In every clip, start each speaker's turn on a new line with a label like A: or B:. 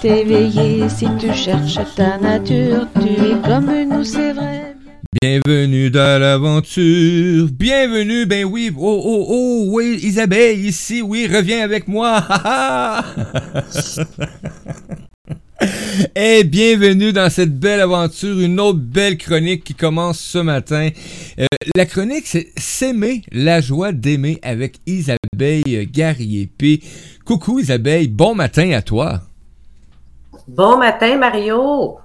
A: t'éveiller. Si tu cherches ta nature, tu es comme nous, c'est vrai.
B: Bienvenue dans l'aventure. Bienvenue, ben oui. Oh, oh, oh, oui, Isabelle, ici, oui, reviens avec moi. Et bienvenue dans cette belle aventure, une autre belle chronique qui commence ce matin. Euh, la chronique, c'est S'aimer, la joie d'aimer avec Isabelle Garriépé. Coucou Isabelle, bon matin à toi.
C: Bon matin Mario.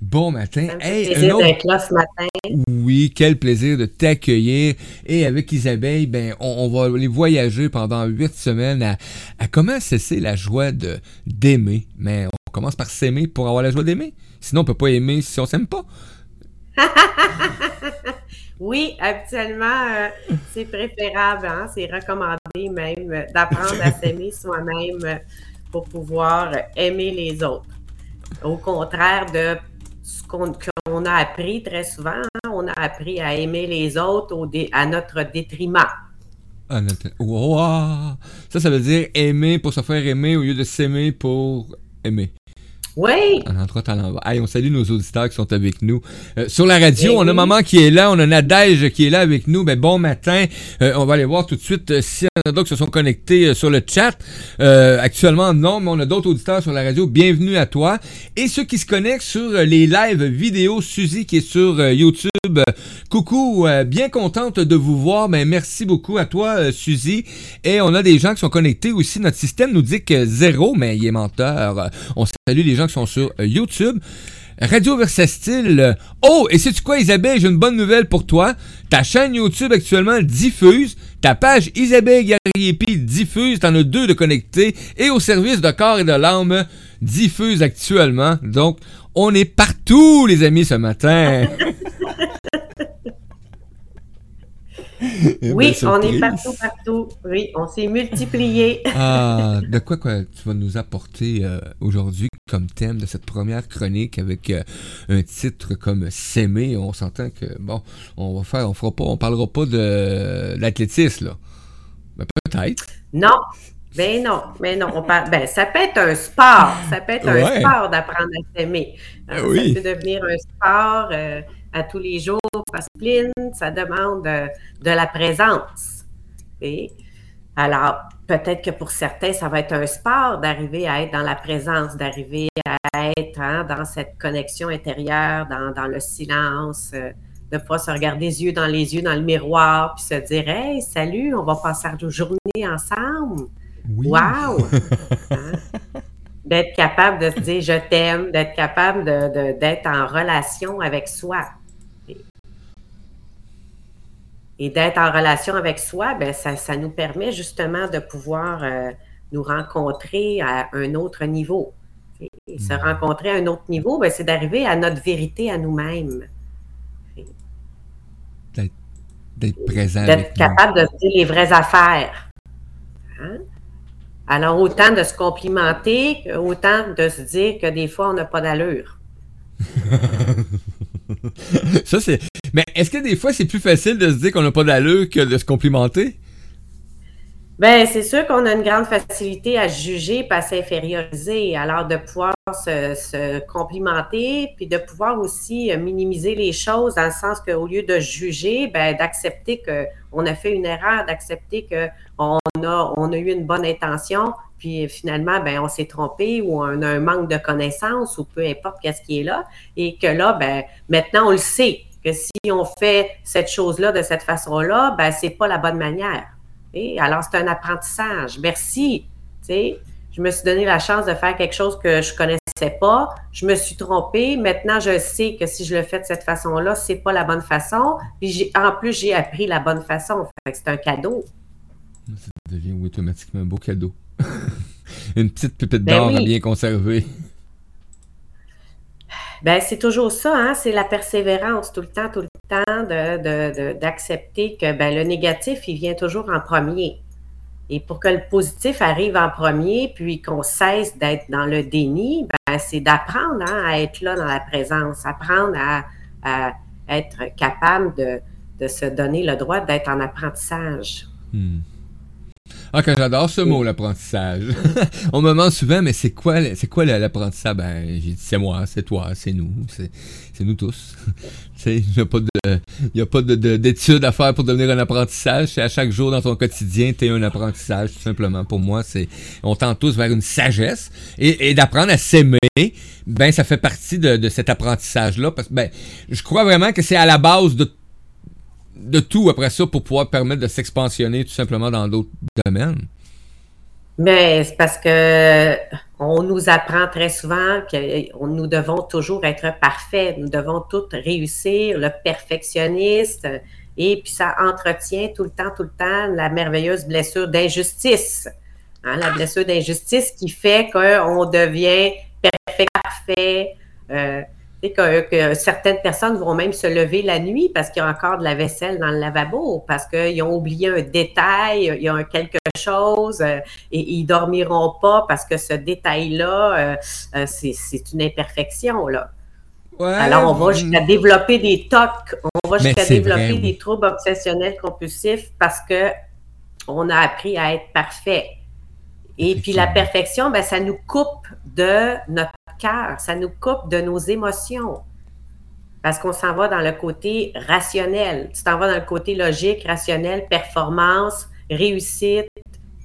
B: Bon matin.
C: Fait plaisir d'être là ce matin.
B: Oui, quel plaisir de t'accueillir. Et avec Isabelle, ben, on, on va aller voyager pendant huit semaines à, à comment cesser la joie de d'aimer. Mais on commence par s'aimer pour avoir la joie d'aimer. Sinon, on peut pas aimer si on s'aime pas.
C: Oui, habituellement, euh, c'est préférable, hein, c'est recommandé même euh, d'apprendre à s'aimer soi-même euh, pour pouvoir aimer les autres. Au contraire de ce qu'on a appris très souvent, hein, on a appris à aimer les autres au à notre détriment.
B: Ça, ça veut dire aimer pour se faire aimer au lieu de s'aimer pour aimer.
C: Oui,
B: En entrant à l'envers. Hey, on salue nos auditeurs qui sont avec nous. Euh, sur la radio,
C: Ben
B: on a maman qui est là, on a Nadège qui est là avec nous. Ben bon matin. Euh, on va aller voir tout de suite euh, s'il y en a d'autres qui se sont connectés euh, sur le chat. Euh, actuellement, non, mais on a d'autres auditeurs sur la radio. Bienvenue à toi. Et ceux qui se connectent sur euh, les lives vidéo, Suzy qui est sur euh, Coucou, euh, bien contente de vous voir. Merci beaucoup à toi, euh, Suzy. Et on a des gens qui sont connectés aussi. Notre système nous dit que zéro, mais il est menteur. On salue les gens qui sont sur euh, YouTube. Radio Versastile. Oh, et sais-tu quoi, Isabelle? J'ai une bonne nouvelle pour toi. Ta chaîne YouTube actuellement diffuse. Ta page Isabelle Garriépi diffuse. T'en as deux de connectés. Et au service de corps et de l'âme diffuse actuellement. Donc, on est partout, les amis, ce matin.
C: oui,
B: Belle
C: on est partout, partout. Oui, on s'est multiplié.
B: Ah, de quoi, quoi tu vas nous apporter euh, aujourd'hui comme thème de cette première chronique avec euh, un titre comme S'aimer? On s'entend que bon, on va faire, on fera pas, on parlera pas de l'athlétisme là. Ben, peut-être.
C: Non, ben non, mais non. On parle, ben, ça peut être un sport. Ça peut être
B: Ouais.
C: un sport d'apprendre à s'aimer. Hein,
B: Ah oui.
C: Ça peut devenir un sport euh, à tous les jours. Discipline, ça demande euh, de la présence. Et alors, peut-être que pour certains, ça va être un sport d'arriver à être dans la présence, d'arriver à être hein, dans cette connexion intérieure, dans, dans le silence, euh, de pouvoir se regarder les yeux dans les yeux, dans le miroir, puis se dire Hey, salut, on va passer la journée ensemble.
B: Oui.
C: Wow! Hein? D'être capable de se dire je t'aime, d'être capable de- de- d'être en relation avec soi. Et, d'être en relation avec soi, ben, ça, ça nous permet justement de pouvoir euh, nous rencontrer à un autre niveau. Et, se rencontrer à un autre niveau, ben, c'est d'arriver à notre vérité à nous-mêmes.
B: D'être présent
C: d'être
B: avec nous.
C: capable de dire les vraies affaires. Hein? Alors, autant de se complimenter, autant de se dire que des fois, on n'a pas d'allure.
B: Ça c'est. Mais est-ce que des fois c'est plus facile de se dire qu'on n'a pas d'allure que de se complimenter?
C: Bien, c'est sûr qu'on a une grande facilité à juger et à s'inférioriser. Alors, de pouvoir se, se complimenter, puis de pouvoir aussi euh, minimiser les choses dans le sens qu'au lieu de juger, ben, d'accepter qu'on a fait une erreur, d'accepter qu'on a, on a eu une bonne intention, puis finalement, ben, on s'est trompé ou on a un manque de connaissances ou peu importe qu'est-ce qui est là. Et que là, ben, maintenant, on le sait que si on fait cette chose-là de cette façon-là, ben, c'est pas la bonne manière. Et alors, c'est un apprentissage. Merci. Je me suis donné la chance de faire quelque chose que je connaissais pas. Je me suis trompée. Maintenant, je sais que si je le fais de cette façon-là, c'est pas la bonne façon. Puis en plus, j'ai appris la bonne façon. Fait que c'est un cadeau.
B: Ça devient automatiquement un beau cadeau. Une petite pépite
C: Ben
B: d'or
C: oui.
B: bien conserver.
C: Ben, c'est toujours ça, hein? c'est la persévérance tout le temps, tout le temps, de, de- de- d'accepter que ben, le négatif, il vient toujours en premier. Et pour que le positif arrive en premier, puis qu'on cesse d'être dans le déni, ben, c'est d'apprendre hein, à être là dans la présence, apprendre à, être capable de, de se donner le droit d'être en apprentissage.
B: Hmm. Ah, que j'adore ce mot, l'apprentissage. On me demande souvent, mais c'est quoi, c'est quoi l'apprentissage? Ben, j'ai dit, c'est moi, c'est toi, c'est nous, c'est, nous tous. il n'y a pas de, y a pas de, d'études à faire pour devenir un apprentissage. C'est à chaque jour dans ton quotidien, tu es un apprentissage, tout simplement. Pour moi, c'est, on tend tous vers une sagesse et, et d'apprendre à s'aimer. Ben, ça fait partie de, de cet apprentissage-là. Parce que, ben, je crois vraiment que c'est à la base de de tout après ça pour pouvoir permettre de s'expansionner tout simplement dans d'autres domaines?
C: Mais c'est parce que on nous apprend très souvent que nous devons toujours être parfaits, nous devons tout réussir, le perfectionniste, et puis ça entretient tout le temps, tout le temps la merveilleuse blessure d'injustice. Hein, la blessure d'injustice qui fait qu'on devient parfait, parfait. Euh, que, que, certaines personnes vont même se lever la nuit parce qu'il y a encore de la vaisselle dans le lavabo, parce qu'ils ont oublié un détail, il y a quelque chose, euh, et ils dormiront pas parce que ce détail-là, euh, euh, c'est une imperfection. Là. Alors, on va jusqu'à développer des TOC, on va jusqu'à développer des troubles obsessionnels compulsifs parce que on a appris à être parfait. Et puis la perfection, ben, ça nous coupe de notre cœur, ça nous coupe de nos émotions. Parce qu'on s'en va dans le côté rationnel. Tu t'en vas dans le côté logique, rationnel, performance, réussite,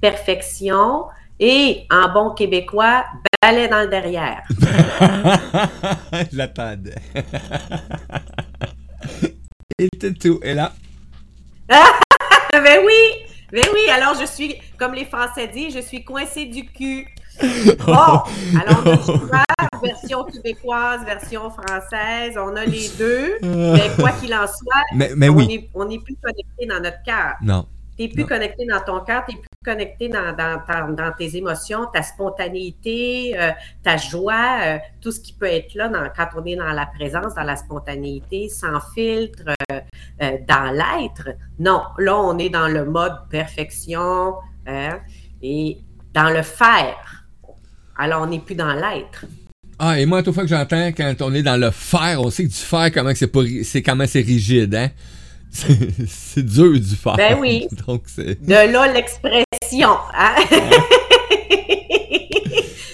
C: perfection. Et en bon québécois, balai dans le derrière.
B: Je l'attendais. Et tout. Et là?
C: ben oui! Ben oui, alors je suis, comme les Français disent, je suis coincé du cul. Bon, alors on version québécoise, version française, on a les deux. Mais quoi qu'il en soit, on n'est plus connecté dans notre cœur.
B: Non.
C: Tu n'es plus connecté dans ton cœur, tu n'es plus connecté dans, dans, tes émotions, ta spontanéité, euh, ta joie, euh, tout ce qui peut être là quand on est dans la présence, dans la spontanéité, sans filtre, euh, dans l'être. Non, là, on est dans le mode perfection hein, et dans le faire. Alors, on n'est plus dans l'être.
B: Ah, et moi, à toute fois que j'entends, quand on est dans le faire, on sait que du faire, comment c'est pas, c'est comment c'est rigide, hein? C'est dur du faire.
C: Ben oui. Donc, c'est... De là, l'expression, hein?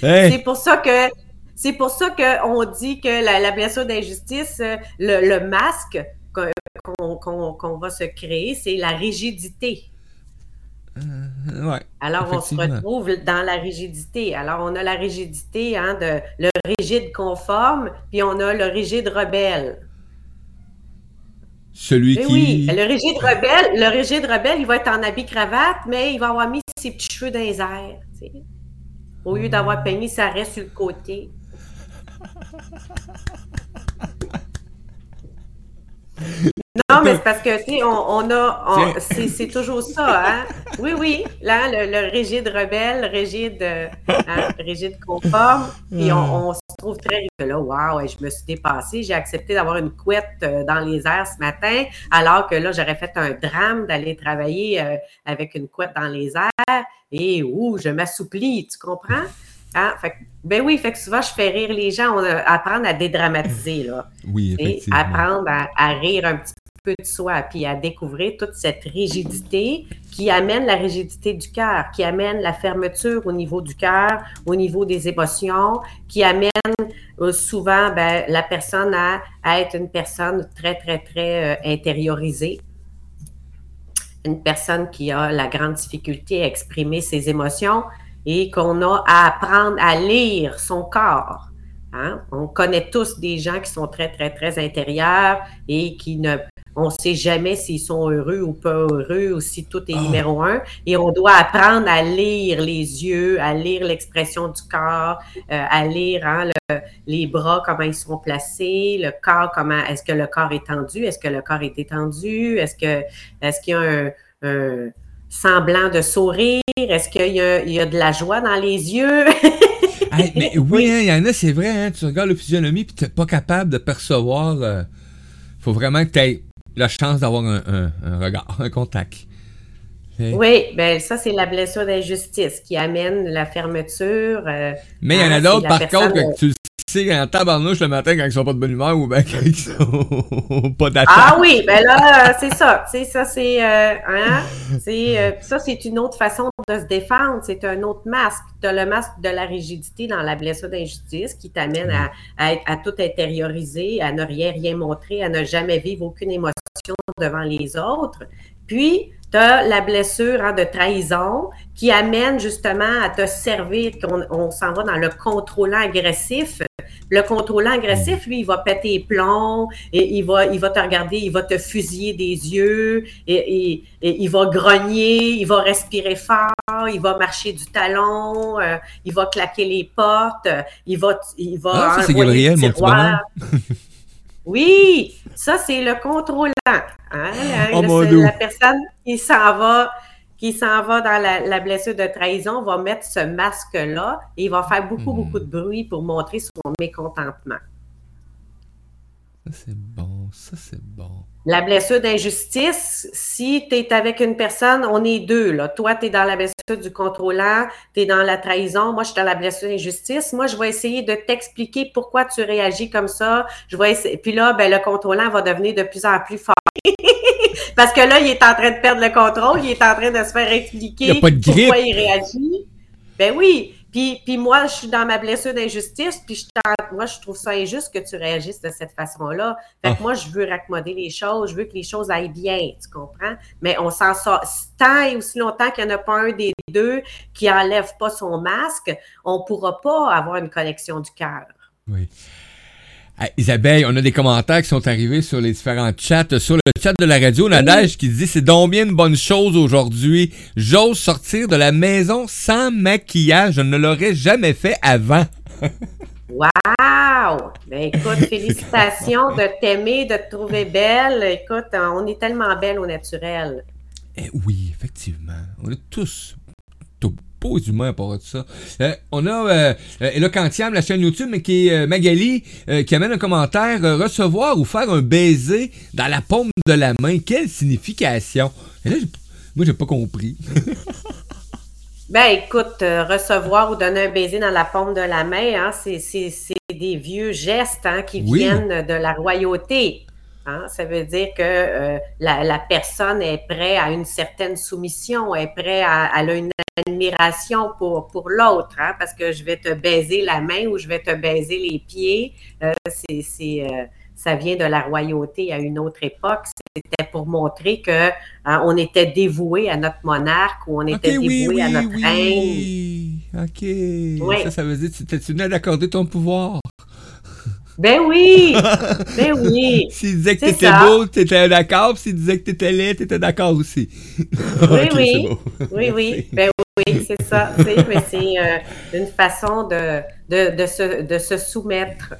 C: C'est pour ça que c'est pour ça qu'on dit que la, blessure d'injustice, le, masque qu'on, va se créer, c'est la rigidité.
B: Euh,
C: Alors, on se retrouve dans la rigidité. Alors, on a la rigidité, hein, de, le rigide conforme, puis on a le rigide rebelle.
B: Celui qui. Oui,
C: le rigide rebelle, le rigide rebelle, il va être en habit cravate, mais il va avoir mis ses petits cheveux dans les airs. Au lieu d'avoir peigné ça reste sur le côté. Non, mais c'est parce que, tu sais, on, a. C'est toujours ça, hein? Oui, oui. Là, le, rigide rebelle, rigide, hein, rigide conforme. Puis on, se trouve très là. Waouh, je me suis dépassée. J'ai accepté d'avoir une couette euh, dans les airs ce matin, alors que là, j'aurais fait un drame d'aller travailler euh, avec une couette dans les airs. Et ouh, je m'assouplis, tu comprends? Hein? Fait, ben oui, fait que souvent, je fais rire les gens. On apprendre à dédramatiser, là.
B: Oui, effectivement.
C: Apprendre à, à, rire un petit peu de soi, puis à découvrir toute cette rigidité qui amène la rigidité du cœur, qui amène la fermeture au niveau du cœur, au niveau des émotions, qui amène euh, souvent ben, la personne à, être une personne très, très, très euh, intériorisée, une personne qui a la grande difficulté à exprimer ses émotions et qu'on a à apprendre à lire son corps. Hein? On connaît tous des gens qui sont très, très, très intérieurs et qui ne on ne sait jamais s'ils sont heureux ou pas heureux ou si tout est ah. numéro un. Et on doit apprendre à lire les yeux, à lire l'expression du corps, euh, à lire hein, les bras, comment ils sont placés, le corps, comment est-ce que le corps est tendu, est-ce que le corps est étendu, est-ce que est-ce qu'il y a un, semblant de sourire, est-ce qu'il y, a de la joie dans les yeux?
B: mais oui, hein, il y en a, c'est vrai, hein, tu regardes la physionomie et tu n'es pas capable de percevoir. Il euh, faut vraiment que tu aies la chance d'avoir un, regard, un contact.
C: Oui, ben ça, c'est la blessure d'injustice qui amène la fermeture. Euh,
B: Mais il y en a d'autres, par contre, que tu le sait en tabarnouche le matin quand ils sont pas de bonne humeur ou bien quand ils sont pas d'attaque.
C: Ah oui, ben là, c'est ça. C'est ça, c'est euh, hein? c'est euh, ça, c'est une autre façon de se défendre. C'est un autre masque. Tu as le masque de la rigidité dans la blessure d'injustice qui t'amène à, à, être- à tout intérioriser, à ne rien rien montrer, à ne jamais vivre aucune émotion devant les autres. Puis, tu as la blessure hein, de trahison qui amène justement à te servir, qu'on on s'en va dans le contrôlant agressif. Le contrôlant agressif, lui, il va péter les plombs, et il va, il va te regarder, il va te fusiller des yeux, et, et- et il va grogner, il va respirer fort, il va marcher du talon, euh, il va claquer les portes, il va, il va
B: Ah, ça, c'est Gabriel, mon petit.
C: Oui, ça, c'est le contrôlant. hein, la-
B: Oh,
C: la- c'est personne qui s'en va, qui s'en va dans la, la blessure de trahison va mettre ce masque-là et il va faire beaucoup,
B: Hmm.
C: beaucoup de bruit pour montrer son mécontentement.
B: Ça, c'est bon. Ça, c'est bon.
C: La blessure d'injustice, si tu es avec une personne, on est deux. Là. Toi, tu es dans la blessure du contrôlant, tu es dans la trahison, moi, je suis dans la blessure d'injustice. Moi, je vais essayer de t'expliquer pourquoi tu réagis comme ça. Je vais essayer... Puis là, ben, le contrôlant va devenir de plus en plus fort. Parce que là, il est en train de perdre le contrôle, il est en train de se faire expliquer
B: Il y a pas de grippe.
C: pourquoi il réagit. Ben oui. Puis, puis moi, je suis dans ma blessure d'injustice, puis je moi, je trouve ça injuste que tu réagisses de cette façon-là. Fait que
B: Ah.
C: moi, je veux raccommoder les choses, je veux que les choses aillent bien, tu comprends? Mais on s'en sort. Tant et aussi longtemps qu'il n'y en a pas un des deux qui enlève pas son masque, on ne pourra pas avoir une connexion du cœur.
B: Oui. Ah, Isabelle, on a des commentaires qui sont arrivés sur les différents chats. Sur le chat de la radio, Nadège qui dit C'est donc bien une bonne chose aujourd'hui. J'ose sortir de la maison sans maquillage. Je ne l'aurais jamais fait avant.
C: Wow! Ben écoute, félicitations de t'aimer, de te trouver belle. Écoute, on est tellement belle au naturel.
B: Eh oui, effectivement. On est tous humains à ça. Euh, on a euh, euh, Eloquentiam, la chaîne YouTube, mais qui est euh, Magali, qui amène un commentaire recevoir ou faire un baiser dans la paume de la main. Quelle signification? Et là, moi, j'ai pas compris.
C: Ben écoute, recevoir ou donner un baiser dans la paume de la main, hein, c'est, des vieux gestes hein, qui
B: Oui.
C: viennent de la royauté. hein. Ça veut dire que euh, la, la personne est prête à une certaine soumission, est prête à, elle a une admiration pour, pour l'autre, hein, parce que je vais te baiser la main ou je vais te baiser les pieds. Euh, c'est, c'est, euh, ça vient de la royauté à une autre époque. C'était pour montrer que hein, on était dévoué à notre monarque ou on était dévoué
B: oui,
C: à notre reine.
B: oui. Ok.
C: Oui.
B: Ça, ça veut dire que tu venais d'accorder ton pouvoir?
C: Ben oui! ben oui!
B: S'il disait que t'étais beau, t'étais d'accord. Puis s'il disait que t'étais laid, t'étais d'accord aussi.
C: Oui, oui. Oui, oui. Ben oui, c'est ça. Mais c'est euh, une façon de, se, soumettre.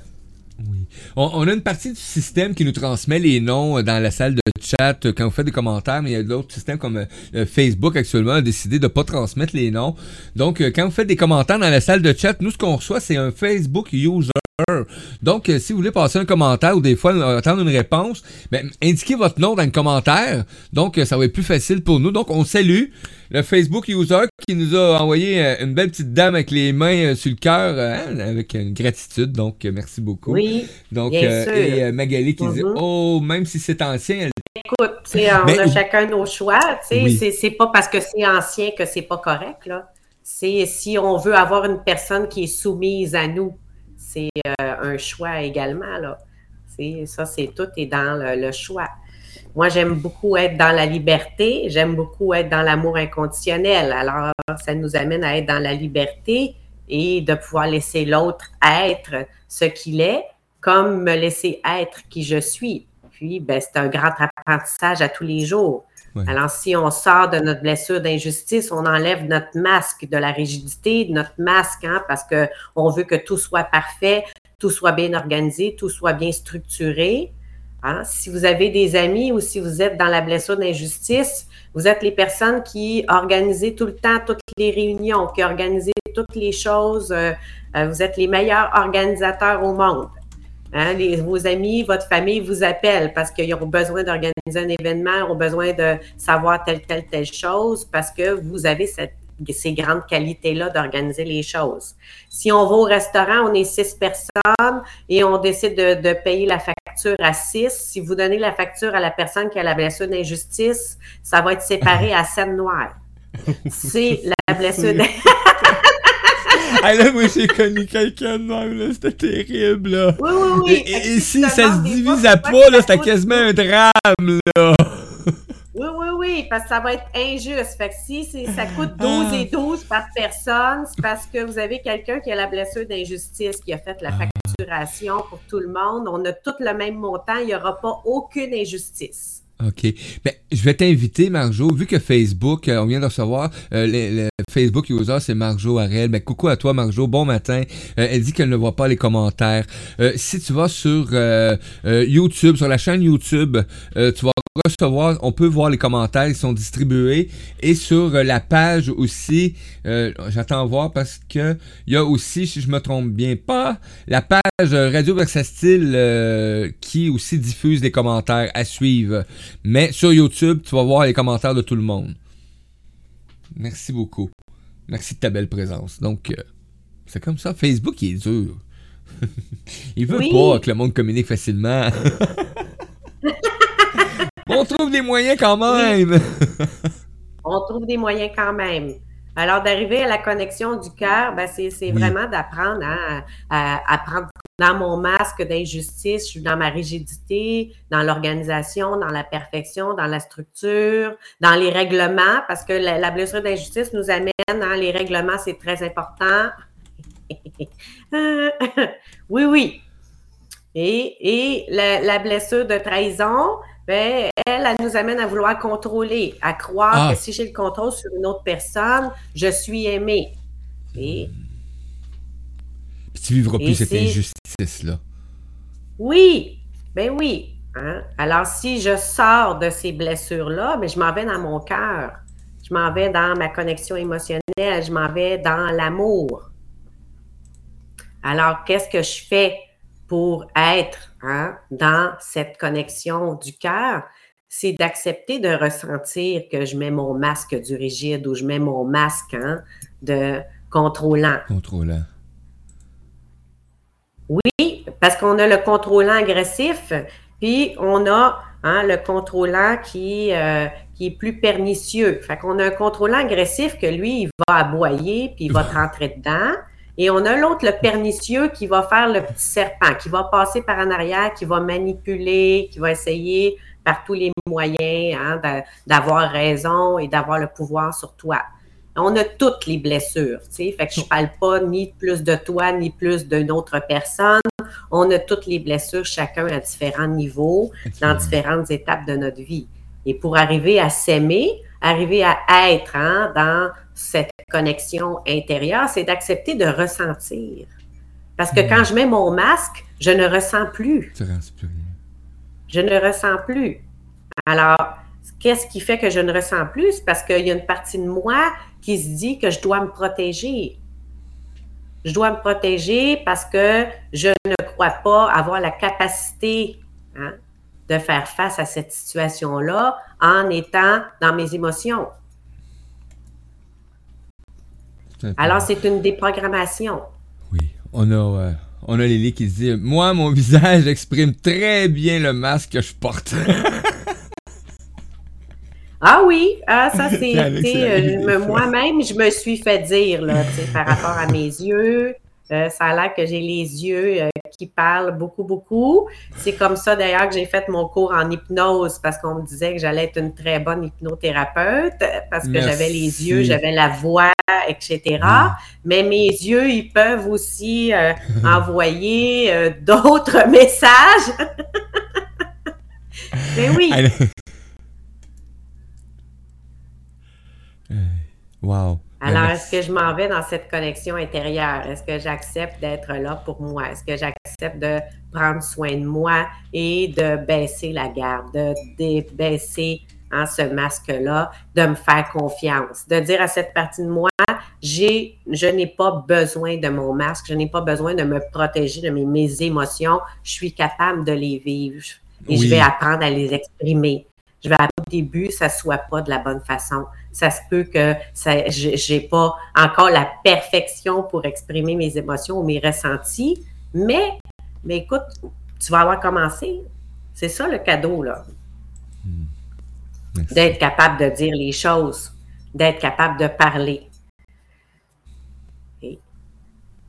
B: Oui. On, a une partie du système qui nous transmet les noms euh, dans la salle de chat euh, quand vous faites des commentaires, mais il y a d'autres systèmes comme Facebook actuellement a décidé de ne pas transmettre les noms. Donc, quand vous faites des commentaires dans la salle de chat, nous, ce qu'on reçoit, c'est un Facebook user. Donc, euh, si vous voulez passer un commentaire ou des fois euh, attendre une réponse, ben, indiquez votre nom dans le commentaire. Donc, euh, ça va être plus facile pour nous. Donc, on salue le Facebook user qui nous a envoyé une belle petite dame avec les mains sur le cœur, hein, avec une gratitude. Donc, merci beaucoup.
C: Oui.
B: Donc,
C: Bien sûr.
B: et Magali qui dit. Oh, même si c'est ancien, elle-
C: Écoute, on a chacun nos choix.
B: Oui.
C: C'est, pas parce que c'est ancien que c'est pas correct. C'est si on veut avoir une personne qui est soumise à nous, c'est euh, un choix également. Là. Ça, c'est tout est dans le, le choix. Moi, j'aime beaucoup être dans la liberté. J'aime beaucoup être dans l'amour inconditionnel. Alors, ça nous amène à être dans la liberté et de pouvoir laisser l'autre être ce qu'il est, comme me laisser être qui je suis. Puis, ben, c'est un grand apprentissage à tous les jours. Alors, si on sort de notre blessure d'injustice, on enlève notre masque de la rigidité, notre masque, hein, parce que on veut que tout soit parfait, tout soit bien organisé, tout soit bien structuré. Hein. Si vous avez des amis ou si vous êtes dans la blessure d'injustice, vous êtes les personnes qui organisez tout le temps toutes les réunions, qui organisez toutes les choses. euh, euh, vous êtes les meilleurs organisateurs au monde. Hein, les- vos amis, votre famille vous appellent parce qu'ils ont besoin d'organiser un événement, ont besoin de savoir telle, telle, telle chose parce que vous avez cette ces grandes qualités-là d'organiser les choses. Si on va au restaurant, on est six personnes et on décide de, de, payer la facture à six. Si vous donnez la facture à la personne qui a la blessure d'injustice, ça va être séparé à scène noire. C'est la blessure d'injustice.
B: ah là, moi, j'ai connu quelqu'un de même, là. C'était terrible, là.
C: Oui, oui, oui.
B: Et, si ça se divise à pas, là, c'était quasiment un drame, là.
C: Oui, oui, oui, parce que ça va être injuste. Fait que si ça coûte 12 et 12 par personne, c'est parce que vous avez quelqu'un qui a la blessure d'injustice, qui a fait la facturation pour tout le monde. On a tout le même montant, il n'y aura pas aucune injustice.
B: OK. Ben, je vais t'inviter, Marjo, vu que Facebook, euh, on vient de recevoir, euh, le, le, Facebook user, c'est Marjo Arel. Ben, coucou à toi, Marjo. Bon matin. Euh, elle dit qu'elle ne voit pas les commentaires. si tu vas sur YouTube, sur la chaîne YouTube, tu vas recevoir, on peut voir les commentaires, ils sont distribués. Et sur la page aussi, j'attends voir parce que il y a aussi, si je me trompe bien pas, la page Radio Versatile qui aussi diffuse les commentaires à suivre. Mais sur YouTube, tu vas voir les commentaires de tout le monde. Merci beaucoup. Merci de ta belle présence. Donc, euh, c'est comme ça. Facebook, il est dur. il veut
C: Oui.
B: pas que le monde communique facilement. On trouve des moyens quand même.
C: On trouve des moyens quand même. Alors, d'arriver à la connexion du cœur, ben, c'est
B: Oui.
C: vraiment d'apprendre à, à, à prendre dans mon masque d'injustice, je suis dans ma rigidité, dans l'organisation, dans la perfection, dans la structure, dans les règlements, parce que la, la blessure d'injustice nous amène, hein, les règlements, c'est très important. oui, oui. Et, et la, la blessure de trahison, ben, elle, elle nous amène à vouloir contrôler, à croire
B: Ah.
C: que si j'ai le contrôle sur une autre personne, je suis aimé. Et
B: Puis tu vivras plus cette injustice-là.
C: oui, ben oui. hein. Alors, si je sors de ces blessures-là, ben, je m'en vais dans mon cœur. Je m'en vais dans ma connexion émotionnelle. Je m'en vais dans l'amour. Alors, qu'est-ce que je fais? Pour être hein, dans cette connexion du cœur? C'est d'accepter de ressentir que je mets mon masque du rigide ou je mets mon masque hein, de contrôlant.
B: Contrôlant.
C: Oui, parce qu'on a le contrôlant agressif, puis on a hein, le contrôlant qui, euh, qui est plus pernicieux. Fait qu'on a un contrôlant agressif que lui, il va aboyer, puis il va te rentrer dedans. Et on a l'autre, le pernicieux, qui va faire le petit serpent, qui va passer par en arrière, qui va manipuler, qui va essayer par tous les moyens hein, d'a- d'avoir raison et d'avoir le pouvoir sur toi. On a toutes les blessures, tu sais. Fait que je parle pas ni plus de toi, ni plus d'une autre personne. On a toutes les blessures, chacun à différents niveaux, dans différentes étapes de notre vie. Et pour arriver à s'aimer, arriver à être hein, dans cette connexion intérieure, c'est d'accepter de ressentir. Parce que quand je mets mon masque, je ne ressens plus.
B: Tu rends plus rien.
C: Je ne ressens plus. Alors, qu'est-ce qui fait que je ne ressens plus? C'est parce qu'il y a une partie de moi qui se dit que je dois me protéger. Je dois me protéger parce que je ne crois pas avoir la capacité hein, de faire face à cette situation-là en étant dans mes émotions.
B: C'est un peu-
C: Alors, c'est une déprogrammation.
B: Oui, on a, euh, on a Lily qui dit Moi, mon visage exprime très bien le masque que je porte.
C: Ah oui, ah, ça c'est euh, moi-même, je me suis fait dire là, par rapport à mes yeux. Euh, ça a l'air que j'ai les yeux euh, qui parlent beaucoup, beaucoup. C'est comme ça d'ailleurs que j'ai fait mon cours en hypnose parce qu'on me disait que j'allais être une très bonne hypnothérapeute parce que j'avais les yeux, j'avais la voix, etc. Mais mes yeux, ils peuvent aussi euh, envoyer d'autres messages. Mais oui.
B: Wow.
C: Alors,
B: Ben,
C: est-ce que je m'en vais dans cette connexion intérieure? Est-ce que j'accepte d'être là pour moi? Est-ce que j'accepte de prendre soin de moi et de baisser la garde, de, dé- baisser hein, ce masque-là, de me faire confiance, de dire à cette partie de moi, j'ai, je n'ai pas besoin de mon masque, je n'ai pas besoin de me protéger de mes, mes émotions, je suis capable de les vivre et
B: Oui.
C: je vais apprendre à les exprimer. je vais au début, ça soit pas de la bonne façon. Ça se peut que ça, j'ai pas encore la perfection pour exprimer mes émotions ou mes ressentis, mais, mais écoute, tu vas avoir commencé. C'est ça le cadeau, là. Hmm. D'être capable de dire les choses, d'être capable de parler.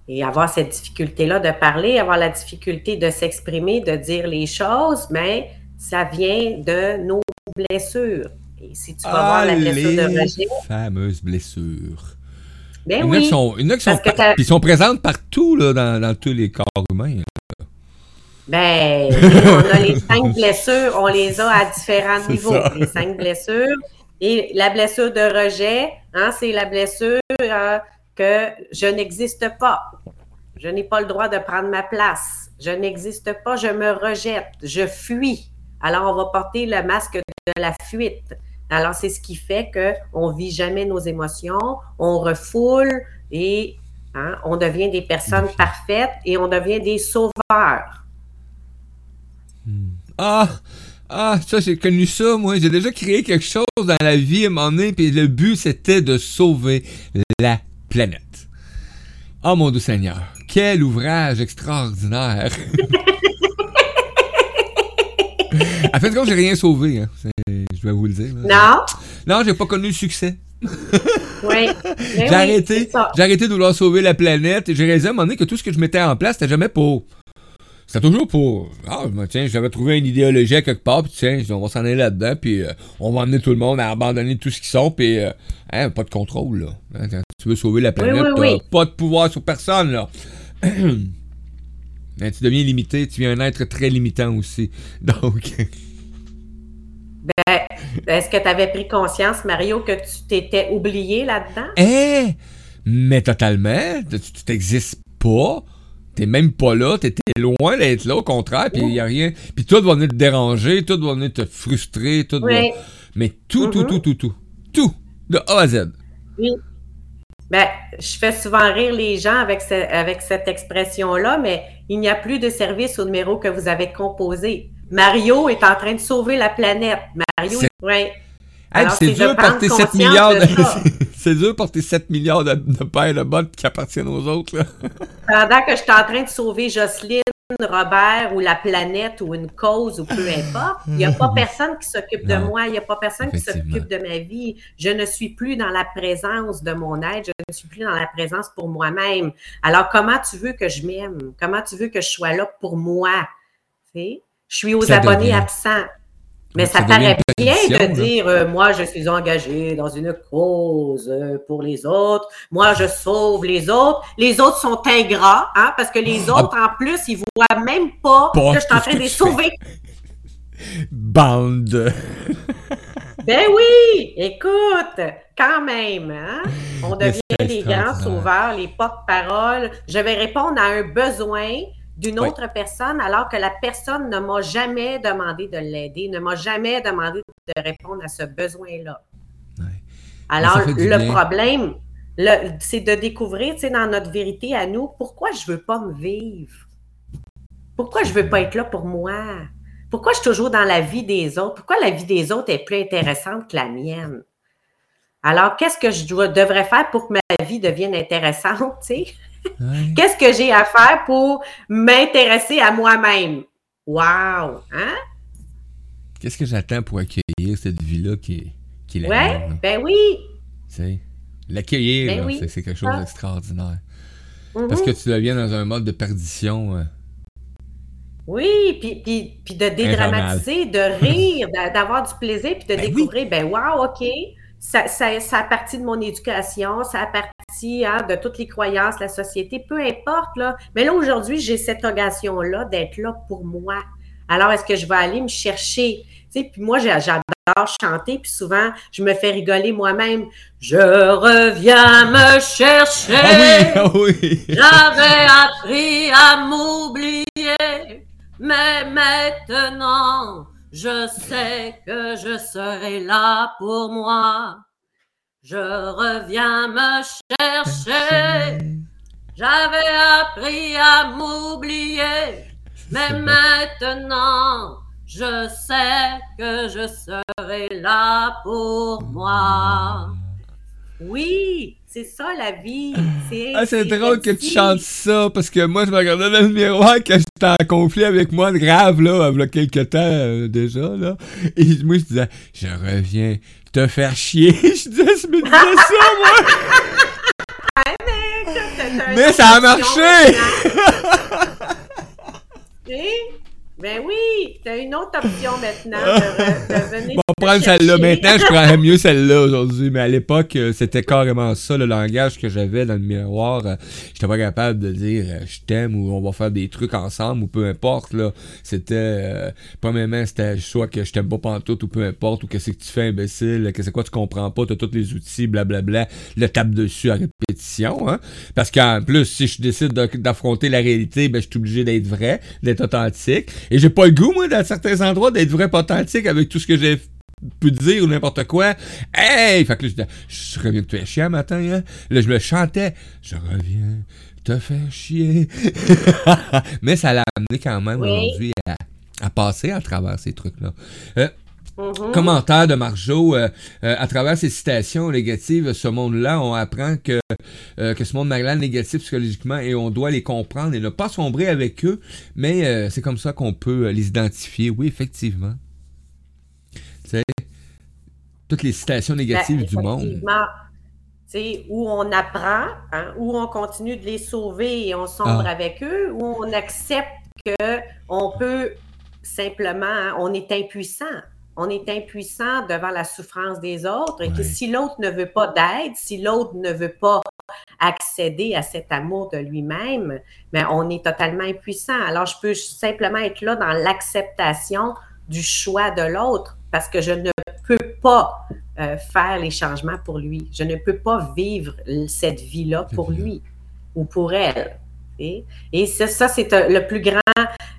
C: Et, avoir cette difficulté-là de parler, avoir la difficulté de s'exprimer, de dire les choses, mais ça vient de nos blessures. Et si tu vas voir la blessure de rejet.
B: fameuses blessures.
C: Ben il oui.
B: Sont, il y en a qui sont, qui sont présentes partout là, dans, dans, tous les corps humains.
C: Ben, on a les cinq blessures, on les a à différents niveaux. Les cinq blessures. Et la blessure de rejet, hein, c'est la blessure euh, que je n'existe pas. Je n'ai pas le droit de prendre ma place. Je n'existe pas, je me rejette, je fuis. Alors, on va porter le masque de la fuite. Alors, c'est ce qui fait qu'on ne vit jamais nos émotions, on refoule et hein, on devient des personnes parfaites et on devient des sauveurs.
B: Hmm. Ah! Ah, ça, j'ai connu ça, moi. J'ai déjà créé quelque chose dans la vie à un moment donné, puis le but, c'était de sauver la planète. Oh, mon doux Seigneur, quel ouvrage extraordinaire! En fait, j'ai rien sauvé. Hein. Je vais vous le dire.
C: Non?
B: Non, j'ai pas connu le succès.
C: oui.
B: J'ai arrêté, j'ai arrêté de vouloir sauver la planète et j'ai réalisé à un moment donné que tout ce que je mettais en place, c'était jamais pour. C'était toujours pour. Ah, tiens, j'avais trouvé une idéologie à quelque part, puis tiens, on va s'en aller là-dedans, puis euh, on va emmener tout le monde à abandonner tout ce qu'ils sont, puis euh, hein, pas de contrôle, là. Hein, tu veux sauver la planète, pas de pouvoir sur personne, là. Ben, tu deviens limité, tu viens un être très limitant aussi. Donc.
C: Ben, est-ce que tu avais pris conscience, Mario, que tu t'étais oublié là-dedans?
B: Eh! Mais totalement. Tu t'existes pas. T'es même pas là. T'étais loin d'être là, au contraire. Puis il y a rien. Puis tout va venir te déranger, tout va venir te frustrer, tout Mais tout, tout, mm-hmm. tout, tout, tout. Tout. De A à Z.
C: Oui. Ben, je fais souvent rire les gens avec, avec cette expression-là, mais il n'y a plus de service au numéro que vous avez composé. Mario est en train de sauver la planète. Mario, oui.
B: c'est dur porter 7 milliards de... c'est dur porter 7 milliards de, de paires de bottes qui appartiennent aux autres.
C: Pendant que je suis en train de sauver Jocelyne, Robert ou la planète ou une cause ou peu importe, il n'y a pas personne qui s'occupe de moi, il n'y a pas personne qui s'occupe de ma vie. Je ne suis plus dans la présence de mon être, je ne suis plus dans la présence pour moi-même. Alors, comment tu veux que je m'aime? Comment tu veux que je sois là pour moi? Je suis aux abonnés absents. Mais ça, paraît bien de dire euh, moi, je suis engagé dans une cause euh, pour les autres, moi, je sauve les autres. Les autres sont ingrats, hein, parce que les ah. autres, en plus, ils voient même pas, que je suis en train de les sauver.
B: Bande.
C: ben oui, écoute, quand même, hein? on devient des grands sauveurs, les porte-paroles. Je vais répondre à un besoin d'une autre personne alors que la personne ne m'a jamais demandé de l'aider, ne m'a jamais demandé de répondre à ce besoin-là. Alors, le problème, c'est de découvrir, tu sais, dans notre vérité à nous, pourquoi je ne veux pas me vivre? Pourquoi je ne veux pas être là pour moi? Pourquoi je suis toujours dans la vie des autres? Pourquoi la vie des autres est plus intéressante que la mienne? Alors, qu'est-ce que je devrais faire pour que ma vie devienne intéressante, tu sais? Qu'est-ce que j'ai à faire pour m'intéresser à moi-même? Wow! Hein?
B: Qu'est-ce que j'attends pour accueillir cette vie-là qui, qui est la
C: Ouais, ben oui!
B: L'accueillir, ben c'est quelque chose ah. d'extraordinaire. Parce que mm-hmm. tu deviens dans un mode de perdition. Euh,
C: oui, puis, puis, de dédramatiser, de rire, d'avoir du plaisir, puis de ben découvrir, ben wow, OK, ça, ça, ça, a parti de mon éducation, ça a hein, de toutes les croyances, la société, peu importe. Là. Mais là, aujourd'hui, j'ai cette occasion-là d'être là pour moi. Alors, est-ce que je vais aller me chercher? Tu sais, puis moi, j'adore chanter, puis souvent, je me fais rigoler moi-même. Je reviens me chercher.
B: Ah oui, ah oui.
C: J'avais appris à m'oublier, mais maintenant, je sais que je serai là pour moi. Je reviens me chercher. J'avais appris à m'oublier. Mais maintenant, Je sais que je serai là pour moi. Oui, c'est ça la vie. C'est
B: Ah, c'est drôle que tu chantes ça, parce que moi, je me regardais dans le miroir quand j'étais en conflit avec moi, grave, là, il y a quelques temps euh, déjà, là. Et moi, je disais, je reviens te faire chier. je disais, me disais ça, moi. Mais ça a marché!
C: maintenant. Eh? Ben oui, t'as une autre option maintenant de, de venir.
B: On va
C: te
B: prendre celle-là. Maintenant, je prendrais mieux celle-là aujourd'hui. Mais à l'époque, euh, c'était carrément ça, le langage que j'avais dans le miroir. Euh, J'étais pas capable de dire euh, je t'aime ou on va faire des trucs ensemble ou peu importe. là. C'était. Euh, premièrement, c'était soit que je t'aime pas pantoute ou peu importe ou que c'est que tu fais imbécile, que c'est quoi tu comprends pas, t'as tous les outils, blablabla. Le tape dessus à répétition. Hein? Parce qu'en plus, si je décide de- d'affronter la réalité, ben, je suis obligé d'être vrai, d'être authentique. Et j'ai pas le goût, moi, dans certains endroits, d'être vrai pas authentique avec tout ce que j'ai pu dire ou n'importe quoi. Hey! Fait que là, je reviens te faire chier un matin, hein? Là, je me chantais. Je reviens te faire chier. Mais ça l'a amené quand même
C: Oui.
B: aujourd'hui à, à passer à travers ces trucs-là. Euh,
C: Mhm.
B: Commentaire de Marjo, euh, euh, à travers ces citations négatives, ce monde-là, on apprend que, euh, que ce monde malade négatif psychologiquement et on doit les comprendre et ne pas sombrer avec eux, mais c'est comme ça qu'on peut les identifier. Oui, effectivement. Tu sais, toutes les citations négatives
C: Ben,
B: du monde.
C: où on apprend, hein, où on continue de les sauver et on sombre
B: Ah.
C: avec eux, où on accepte que on peut simplement, hein, on est impuissant. On est impuissant devant la souffrance des autres et que
B: Ouais.
C: si l'autre ne veut pas d'aide, si l'autre ne veut pas accéder à cet amour de lui-même, ben on est totalement impuissant. Alors, je peux simplement être là dans l'acceptation du choix de l'autre parce que je ne peux pas euh, faire les changements pour lui. Je ne peux pas vivre cette vie-là pour lui ou pour elle. Et, et ça, ça, c'est euh, le plus grand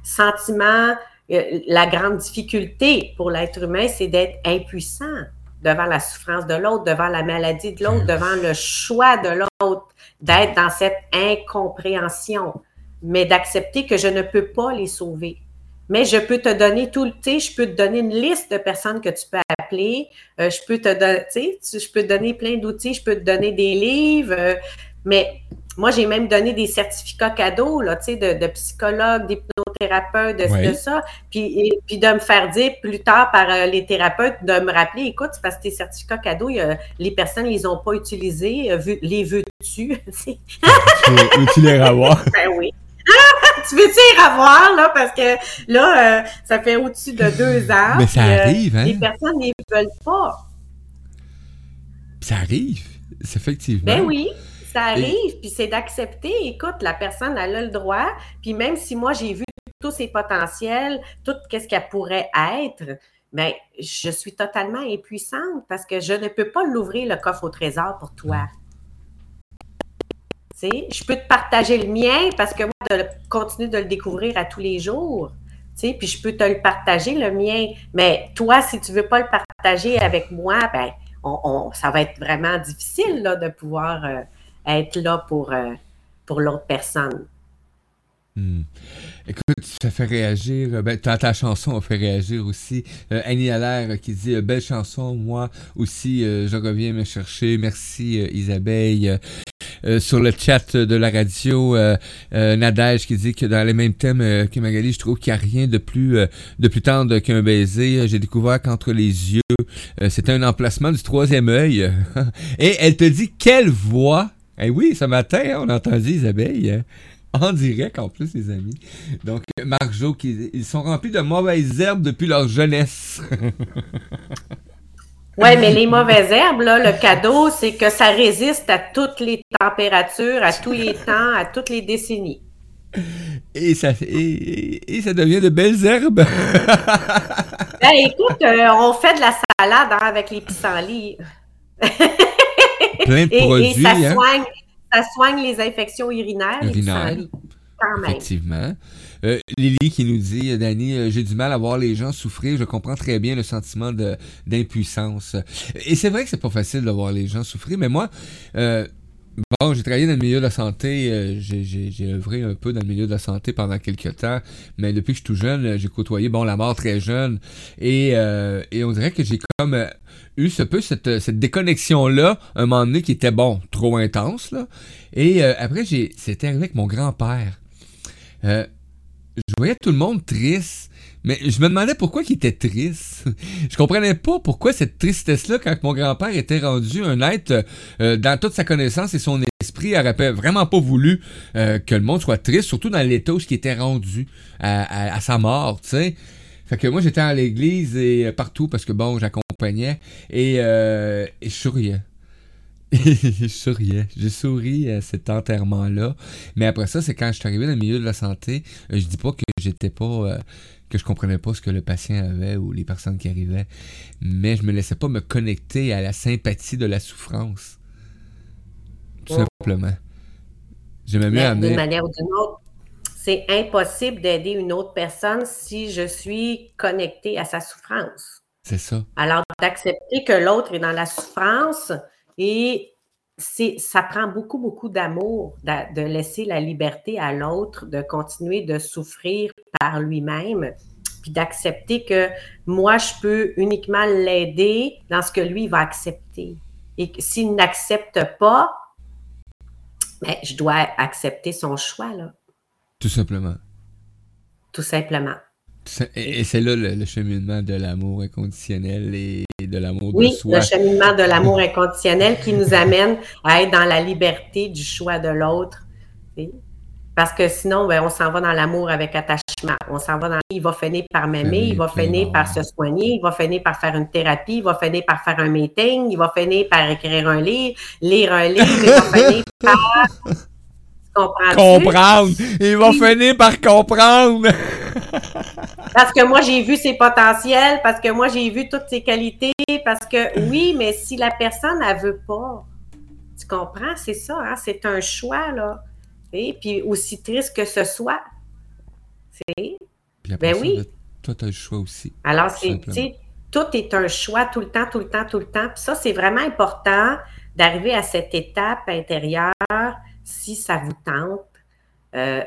C: sentiment, la grande difficulté pour l'être humain, c'est d'être impuissant devant la souffrance de l'autre, devant la maladie de l'autre, devant le choix de l'autre, d'être dans cette incompréhension, mais d'accepter que je ne peux pas les sauver. Mais je peux te donner tout le, tu sais, je peux te donner une liste de personnes que tu peux appeler, euh, je peux te donner, tu sais, tu- je peux te donner plein d'outils, je peux te donner des livres, euh, mais moi, j'ai même donné des certificats cadeaux, là, tu sais, de, de psychologue, d'hypnothérapeute, de,
B: Oui.
C: de ça, puis, et- puis de me faire dire plus tard par euh, les thérapeutes, de me rappeler, écoute, c'est parce que tes certificats cadeaux, y a- les personnes ne les ont pas utilisés, euh, vu- les veux-tu? Tu
B: les revoir?
C: ben oui. tu veux-tu y revoir, là, parce que là, euh, ça fait au-dessus de deux ans.
B: Mais ça
C: puis,
B: arrive, hein?
C: Les personnes ne veulent pas.
B: Ça arrive, c'est effectivement.
C: Ben oui, ça arrive, puis c'est d'accepter. Écoute, la personne, elle a le droit. Puis même si moi, j'ai vu tous ses potentiels, tout ce qu'elle pourrait être, ben, je suis totalement impuissante parce que je ne peux pas l'ouvrir le coffre au trésor pour toi. Tu sais, je peux te partager le mien parce que moi, de le- continuer de le découvrir à tous les jours. Tu sais, puis je peux te le partager, le mien. Mais toi, si tu veux pas le partager avec moi, ben, on, on- ça va être vraiment difficile là, de pouvoir euh, être là pour, euh, pour l'autre personne.
B: Hmm. Écoute, ça fait réagir. euh, Ben, ta, chanson a fait réagir aussi. Euh, Annie Allaire euh, qui dit Belle chanson, moi aussi, je reviens me chercher. Merci Isabelle. Sur le chat de la radio, Nadège qui dit que dans les mêmes thèmes que Magali, je trouve qu'il n'y a rien de plus, de plus tendre qu'un baiser. J'ai découvert qu'entre les yeux, c'était un emplacement du troisième œil. Et elle te dit quelle voix? Eh oui, ce matin, hein, on a entendu Isabelle. En direct en plus, les amis. Donc, Marjo, qui, ils sont remplis de mauvaises herbes depuis leur jeunesse.
C: Oui, mais les mauvaises herbes, là, le cadeau, c'est que ça résiste à toutes les températures, à tous les temps, à toutes les décennies.
B: Et ça, et, ça devient de belles herbes.
C: Ben, écoute, euh, on fait de la salade hein, avec les pissenlits.
B: Plein de
C: Et, et
B: produits,
C: ça,
B: hein,
C: soigne, ça soigne les infections urinaires,
B: Urinaires.
C: pissenlits. Quand même.
B: effectivement. Euh, Lily qui nous dit, euh, Dani, euh, j'ai du mal à voir les gens souffrir. Je comprends très bien le sentiment d'impuissance. Et c'est vrai que c'est pas facile de voir les gens souffrir, mais moi, euh, Bon, j'ai travaillé dans le milieu de la santé, euh, j'ai- œuvré un peu dans le milieu de la santé pendant quelques temps, mais depuis que je suis tout jeune, j'ai côtoyé bon la mort très jeune et, euh, et on dirait que j'ai comme euh, eu ce peu cette, cette déconnexion-là, un moment donné qui était bon, trop intense, là. Et après, j'ai c'était arrivé avec mon grand-père. Je voyais tout le monde triste, mais je me demandais pourquoi il était triste. je comprenais pas pourquoi cette tristesse-là quand mon grand-père était rendu un être euh, dans toute sa connaissance et son esprit aurait pas- vraiment pas voulu euh, que le monde soit triste, surtout dans l'état où il était rendu à, sa mort, tu sais. Fait que moi j'étais à l'église et euh, partout parce que bon j'accompagnais et, euh, et je souriais. je souriais. J'ai souri à cet enterrement-là. Mais après ça, c'est quand je suis arrivé dans le milieu de la santé, euh, je dis pas que j'étais pas. euh, que je comprenais pas ce que le patient avait ou les personnes qui arrivaient. Mais je me laissais pas me connecter à la sympathie de la souffrance. Tout
C: Oh.
B: simplement. J'aimais mieux amener.
C: d'une manière ou d'une autre, c'est impossible d'aider une autre personne si je suis connectée à sa souffrance.
B: C'est ça.
C: Alors, d'accepter que l'autre est dans la souffrance et ça prend beaucoup, beaucoup d'amour d'a- de laisser la liberté à l'autre de continuer de souffrir par lui-même, puis d'accepter que moi, je peux uniquement l'aider dans ce que lui va accepter. Et s'il n'accepte pas, ben, je dois accepter son choix, là,
B: Tout simplement.
C: tout simplement.
B: Et c'est là le, le cheminement de l'amour inconditionnel et de l'amour de
C: Oui,
B: soi.
C: le cheminement de l'amour inconditionnel qui nous amène à être dans la liberté du choix de l'autre. Parce que sinon, ben, on s'en va dans l'amour avec attachement. On s'en va dans. Il va finir par m'aimer,
B: Aimer,
C: il va finir par se soigner, il va finir par faire une thérapie, il va finir par faire un meeting, il va finir par écrire un livre, lire un livre, il va finir par.
B: Comprendre! Il va
C: Oui.
B: finir par comprendre!
C: Parce que moi, j'ai vu ses potentiels, parce que moi, j'ai vu toutes ses qualités, parce que oui, mais si la personne, elle veut pas, tu comprends? C'est ça, hein? c'est un choix, là. Et puis, aussi triste que ce soit. C'est- Ben oui.
B: toi, le choix aussi.
C: Alors, c'est, tout est un choix tout le temps, tout le temps, tout le temps. Puis ça, c'est vraiment important d'arriver à cette étape intérieure, si ça vous tente. Euh,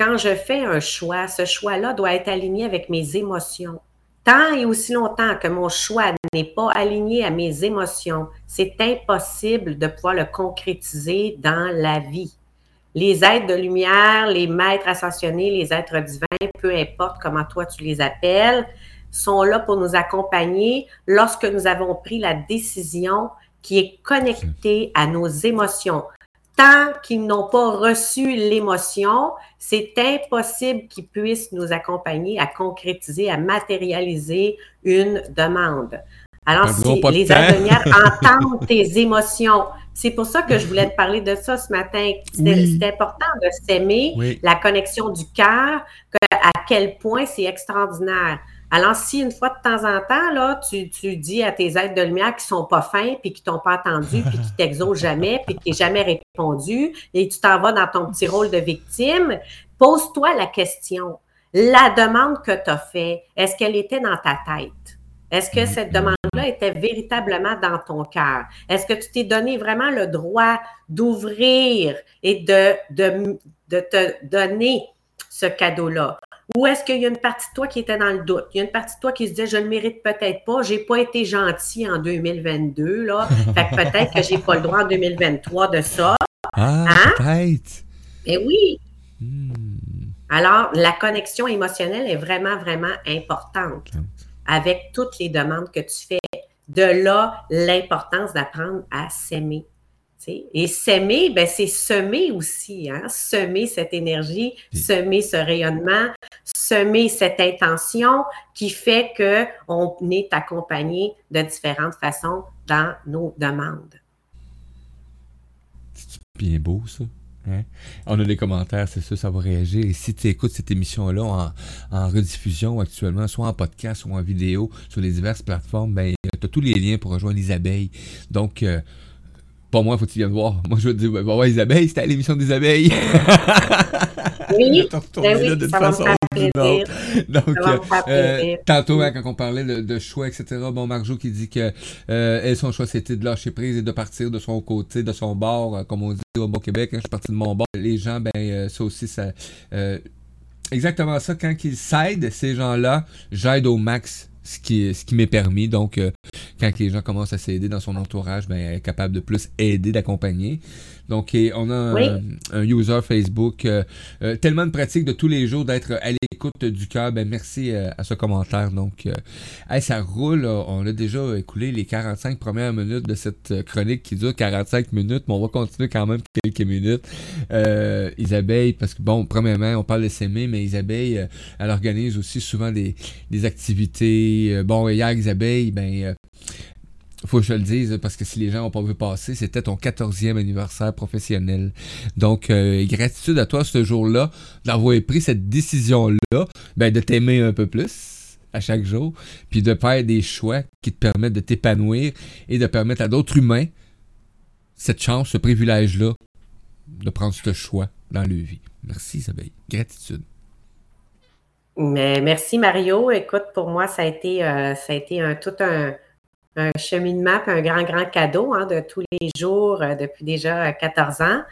C: quand je fais un choix, ce choix-là doit être aligné avec mes émotions. Tant et aussi longtemps que mon choix n'est pas aligné à mes émotions, c'est impossible de pouvoir le concrétiser dans la vie. Les êtres de lumière, les maîtres ascensionnés, les êtres divins, peu importe comment toi tu les appelles, sont là pour nous accompagner lorsque nous avons pris la décision qui est connectée à nos émotions. Tant qu'ils n'ont pas reçu l'émotion, c'est impossible qu'ils puissent nous accompagner à concrétiser, à matérialiser une demande. Alors, si les
B: temps.
C: entendent tes émotions, c'est pour ça que je voulais te parler de ça ce matin.
B: Oui.
C: c'était important de s'aimer,
B: Oui.
C: la connexion du cœur, que- à quel point c'est extraordinaire. Alors, si une fois de temps en temps, là, tu, tu dis à tes êtres de lumière qui sont pas fins, puis qui t'ont pas entendu, puis qui t'exaucent jamais, puis qui t'ont jamais répondu, et tu t'en vas dans ton petit rôle de victime, pose-toi la question. La demande que tu as faite, est-ce qu'elle était dans ta tête? Est-ce que cette demande-là était véritablement dans ton cœur? Est-ce que tu t'es donné vraiment le droit d'ouvrir et de, de, de te donner ce cadeau-là? Ou est-ce qu'il y a une partie de toi qui était dans le doute? Il y a une partie de toi qui se disait, je ne le mérite peut-être pas, j'ai pas été gentil en 2022, là. Fait que peut-être que j'ai pas le droit en 2023 de ça.
B: Ah,
C: Hein?
B: peut-être!
C: Mais oui!
B: Hmm.
C: Alors, la connexion émotionnelle est vraiment, vraiment importante avec toutes les demandes que tu fais. De là, l'importance d'apprendre à s'aimer. Et s'aimer, ben, c'est semer aussi, hein? semer cette énergie, semer ce rayonnement, semer cette intention qui fait qu'on est accompagné de différentes façons dans nos demandes.
B: C'est bien beau, ça. Hein? On a des commentaires, c'est sûr, ça va réagir. Et si tu écoutes cette émission-là en, en rediffusion actuellement, soit en podcast ou en vidéo sur les diverses plateformes, ben, tu as tous les liens pour rejoindre Isabelle. Donc, euh, pas moi, faut que tu viennes voir. Moi, je vais te dire, ben, va voir Isabelle, c'était à l'émission des abeilles.
C: Oui, ben oui,
B: de
C: ça va me
B: façon.
C: faire plaisir.
B: Donc,
C: Ça va me faire
B: euh,
C: plaisir.
B: tantôt, hein, quand on parlait de, de choix, etc., bon, Marjo qui dit que euh, elle, son choix, c'était de lâcher prise et de partir de son côté, de son bord, euh, comme on dit au Bon-Québec. hein, je suis parti de mon bord. Les gens, ben, euh, ça aussi, ça. euh, exactement ça, quand ils s'aident, ces gens-là, j'aide au max ce qui, ce qui m'est permis. Donc, euh, quand les gens commencent à s'aider dans son entourage, ben, elle est capable de plus aider, d'accompagner. Donc, et on a un,
C: Oui.
B: un user Facebook, euh, euh, tellement de pratique de tous les jours d'être à l'écoute du cœur. Ben, merci à ce commentaire. Donc, hey, ça roule. On a déjà écoulé les 45 premières minutes de cette chronique qui dure 45 minutes, mais on va continuer quand même quelques minutes. Isabelle, parce que bon, premièrement, on parle de s'aimer, mais Isabelle, elle organise aussi souvent des, des activités. Euh, bon, hier, Isabelle, ben, euh, faut que je le dise, parce que si les gens n'ont pas vu passer, c'était ton 14e anniversaire professionnel. Donc, euh, gratitude à toi ce jour-là d'avoir pris cette décision-là, ben, de t'aimer un peu plus à chaque jour, puis de faire des choix qui te permettent de t'épanouir et de permettre à d'autres humains cette chance, ce privilège-là de prendre ce choix dans leur vie. Merci Isabelle. Gratitude.
C: Mais merci Mario. Écoute, pour moi, ça a été, euh, ça a été un, tout un, un cheminement, puis un grand, grand cadeau hein, de tous les jours euh, depuis déjà euh, 14 ans.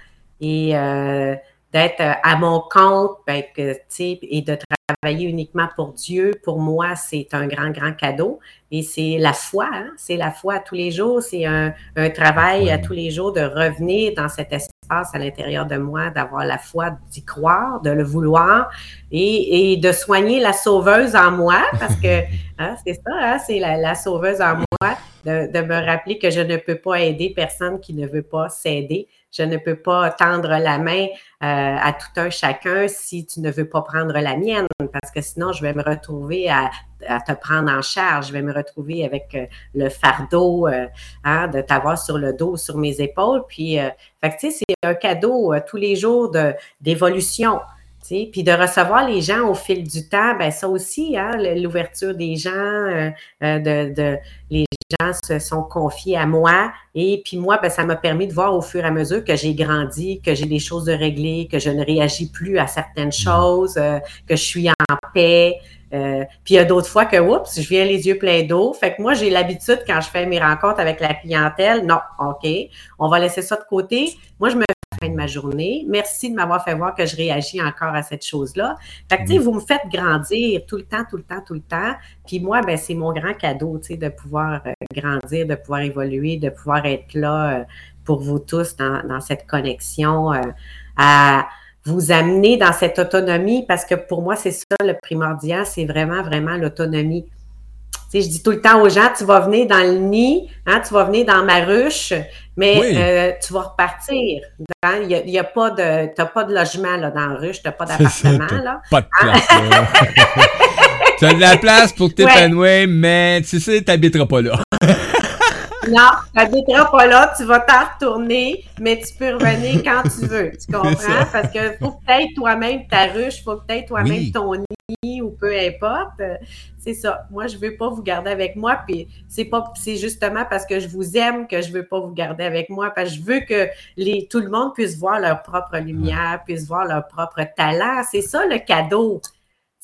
C: Et euh, d'être euh, à mon compte, ben, que, et de travailler uniquement pour Dieu, pour moi, c'est un grand, grand cadeau. Et c'est la foi, hein, c'est la foi à tous les jours, c'est un, un travail à tous les jours de revenir dans cet espace à l'intérieur de moi, d'avoir la foi, d'y croire, de le vouloir et, et de soigner la sauveuse en moi, parce que hein, c'est ça, hein, c'est la, la sauveuse en moi, de, de me rappeler que je ne peux pas aider personne qui ne veut pas s'aider. Je ne peux pas tendre la main euh, à tout un chacun si tu ne veux pas prendre la mienne, parce que sinon, je vais me retrouver à, à te prendre en charge. Je vais me retrouver avec euh, le fardeau euh, hein, de t'avoir sur le dos, sur mes épaules. Puis, euh, fait tu sais, c'est un cadeau euh, tous les jours d'évolution. Puis de recevoir les gens au fil du temps, ben ça aussi, hein, l'ouverture des gens, euh, de, de- les gens se sont confiés à moi. Et puis moi, ben, ça m'a permis de voir au fur et à mesure que j'ai grandi, que j'ai des choses de régler, que je ne réagis plus à certaines choses, euh, que je suis en paix. Euh, puis il y a d'autres fois que, oups, je viens les yeux pleins d'eau. Fait que moi, j'ai l'habitude, quand je fais mes rencontres avec la clientèle, non, OK, on va laisser ça de côté. Moi, je me fin de ma journée. Merci de m'avoir fait voir que je réagis encore à cette chose-là. Fait que, tu sais, vous me faites grandir tout le temps, tout le temps, tout le temps. Puis moi, ben, c'est mon grand cadeau, tu sais, de pouvoir euh, grandir, de pouvoir évoluer, de pouvoir être là euh, pour vous tous dans, dans cette connexion, euh, à vous amener dans cette autonomie, parce que pour moi, c'est ça le primordial, c'est vraiment, vraiment l'autonomie. Je dis tout le temps aux gens, tu vas venir dans le nid, hein, tu vas venir dans ma ruche, mais
B: Oui.
C: euh, tu vas repartir. hein. Il n'y a, il y a pas de, t'as pas de logement là, dans la ruche, tu n'as pas
B: ça,
C: d'appartement.
B: t'as
C: là.
B: Pas de place. là. tu as de la place pour t'épanouir, mais tu sais, t'habiteras pas là.
C: Non, tu n'habiteras pas là, tu vas t'en retourner, mais tu peux revenir quand tu veux. Tu comprends? Parce que faut peut-être toi-même ta ruche, faut peut-être toi-même
B: Oui.
C: ton nid ou peu importe. C'est ça. Moi, je veux pas vous garder avec moi, puis c'est pas, c'est justement parce que je vous aime que je veux pas vous garder avec moi, parce que je veux que les, tout le monde puisse voir leur propre lumière, puisse voir leur propre talent. C'est ça le cadeau.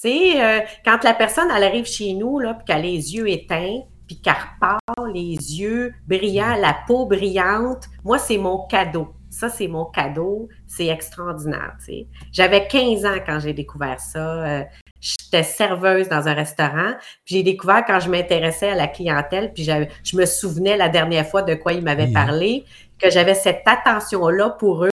C: Tu sais, euh, quand la personne, elle arrive chez nous, là, puis qu'elle a les yeux éteints, puis qu'elle repart les yeux brillants, la peau brillante, moi, c'est mon cadeau. Ça, c'est mon cadeau. C'est extraordinaire, tu sais. J'avais 15 ans quand j'ai découvert ça. Euh, J'étais serveuse dans un restaurant. Puis j'ai découvert quand je m'intéressais à la clientèle, puis je me souvenais la dernière fois de quoi ils m'avaient
B: Oui.
C: parlé, que j'avais cette attention-là pour eux.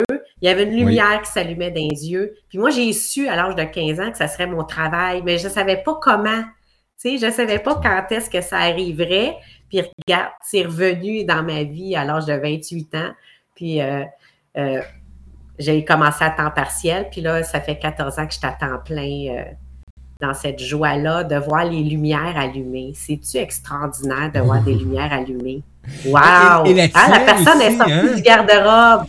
C: Il y avait une lumière qui s'allumait dans les yeux. Puis moi, j'ai su à l'âge de 15 ans que ça serait mon travail, mais je ne savais pas comment. Tu sais, je ne savais pas quand est-ce que ça arriverait. Puis regarde, c'est revenu dans ma vie à l'âge de 28 ans. Puis euh, euh, j'ai commencé à temps partiel. Puis là, ça fait 14 ans que je suis à temps plein euh, dans cette joie-là de voir les lumières allumées. C'est-tu extraordinaire de voir des lumières allumées? Wow!
B: Et- et la
C: Ah, la personne est sortie
B: hein?
C: du garde-robe.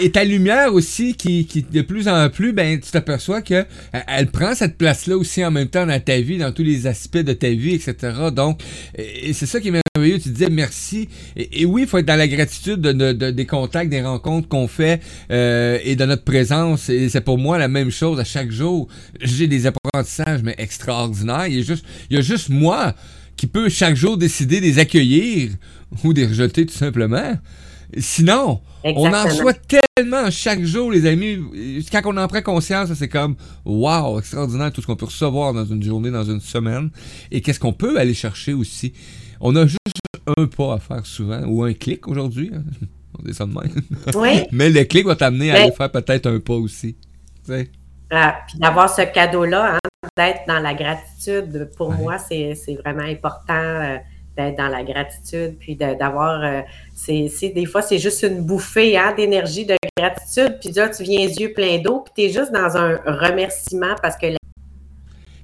B: Et, ta lumière aussi, qui, de plus en plus, ben, tu t'aperçois que euh, elle prend cette place-là aussi en même temps dans ta vie, dans tous les aspects de ta vie, etc. Donc, et, c'est ça qui est merveilleux. Tu disais merci. Et, oui, il faut être dans la gratitude de, des contacts, des rencontres qu'on fait euh, et de notre présence. Et c'est pour moi la même chose à chaque jour. J'ai des apprentissages, mais extraordinaires. Il juste, il y a juste moi qui peut chaque jour décider de les accueillir ou de les rejeter tout simplement. Sinon, on en reçoit tellement chaque jour, les amis. Quand on en prend conscience, c'est comme wow, extraordinaire tout ce qu'on peut recevoir dans une journée, dans une semaine. Et qu'est-ce qu'on peut aller chercher aussi? On a juste un pas à faire souvent, ou un clic aujourd'hui. Hein. On ça de même. Oui. Mais le clic va t'amener à aller faire peut-être un pas aussi.
C: Ah, puis d'avoir ce cadeau-là, hein, d'être dans la gratitude, pour moi, c'est vraiment important. D'être dans la gratitude, puis d'avoir, euh, c'est, des fois, c'est juste une bouffée hein, d'énergie, de gratitude, puis là, tu viens les yeux pleins d'eau, puis tu es juste dans un remerciement parce que...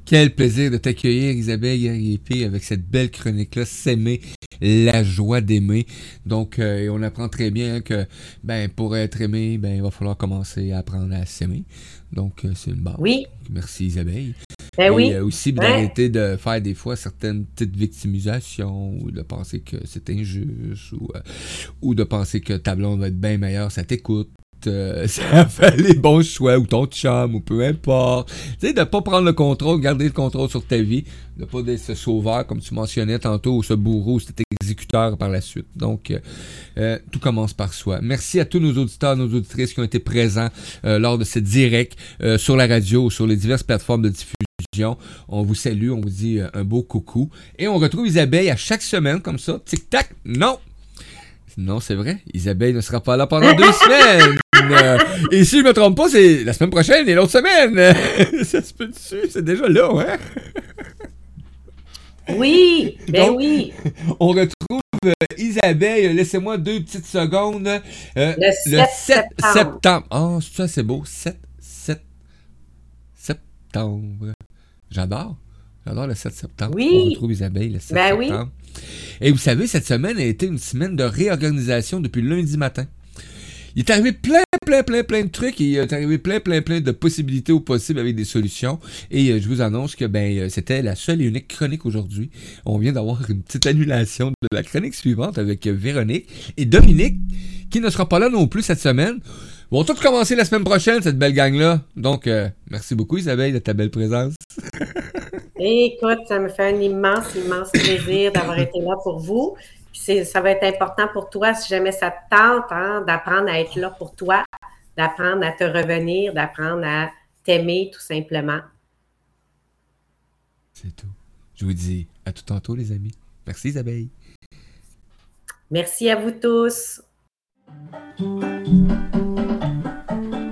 B: Quel plaisir de t'accueillir, Isabelle Guerrier avec cette belle chronique-là, s'aimer, la joie d'aimer. Donc, euh, on apprend très bien que, ben, pour être aimé, ben, il va falloir commencer à apprendre à s'aimer. Donc, euh, c'est une base.
C: Oui.
B: Merci, Isabelle.
C: Ben oui.
B: Euh, aussi d'arrêter de faire des fois certaines petites victimisations ou de penser que c'est injuste ou, euh, ou de penser que ta blonde va être bien meilleure, ça t'écoute. Euh, ça fait les bons choix ou ton chum ou peu importe. Tu sais, de pas prendre le contrôle, garder le contrôle sur ta vie, de pas être ce sauveur, comme tu mentionnais tantôt, ou ce bourreau, ou cet exécuteur par la suite. Donc, tout commence par soi. Merci à tous nos auditeurs, nos auditrices qui ont été présents lors de ce direct sur la radio, sur les diverses plateformes de diffusion on vous salue, on vous dit euh, un beau coucou. Et on retrouve Isabelle à chaque semaine comme ça. Tic-tac, non! Non, c'est vrai. Isabelle ne sera pas là pendant deux semaines. Euh, et si je me trompe pas, c'est la semaine prochaine et l'autre semaine. ça se peut dessus, c'est déjà là, hein?
C: Oui, ben oui.
B: On retrouve euh, Isabelle, laissez-moi deux petites secondes. le 7, septembre. Oh, ça c'est beau. 7, 7 septembre. J'adore. J'adore le 7 septembre.
C: Oui.
B: On retrouve Isabelle le 7 ben septembre. Et vous savez, cette semaine a été une semaine de réorganisation depuis lundi matin. Il est arrivé plein, plein, plein, plein de trucs et il est arrivé plein, plein, plein de possibilités au possible avec des solutions. Et euh, je vous annonce que ben euh, c'était la seule et unique chronique aujourd'hui. On vient d'avoir une petite annulation de la chronique suivante avec euh, Véronique et Dominique, qui ne sera pas là non plus cette semaine. Vont tout commencer la semaine prochaine, cette belle gang-là. Donc, merci beaucoup, Isabelle, de ta belle présence.
C: Écoute, ça me fait un immense, immense plaisir d'avoir été là pour vous. Ça va être important pour toi, si jamais ça te tente, hein, d'apprendre à être là pour toi, d'apprendre à te revenir, d'apprendre à t'aimer, tout simplement.
B: C'est tout. Je vous dis à tout tantôt, les amis. Merci, Isabelle.
C: Merci à vous tous.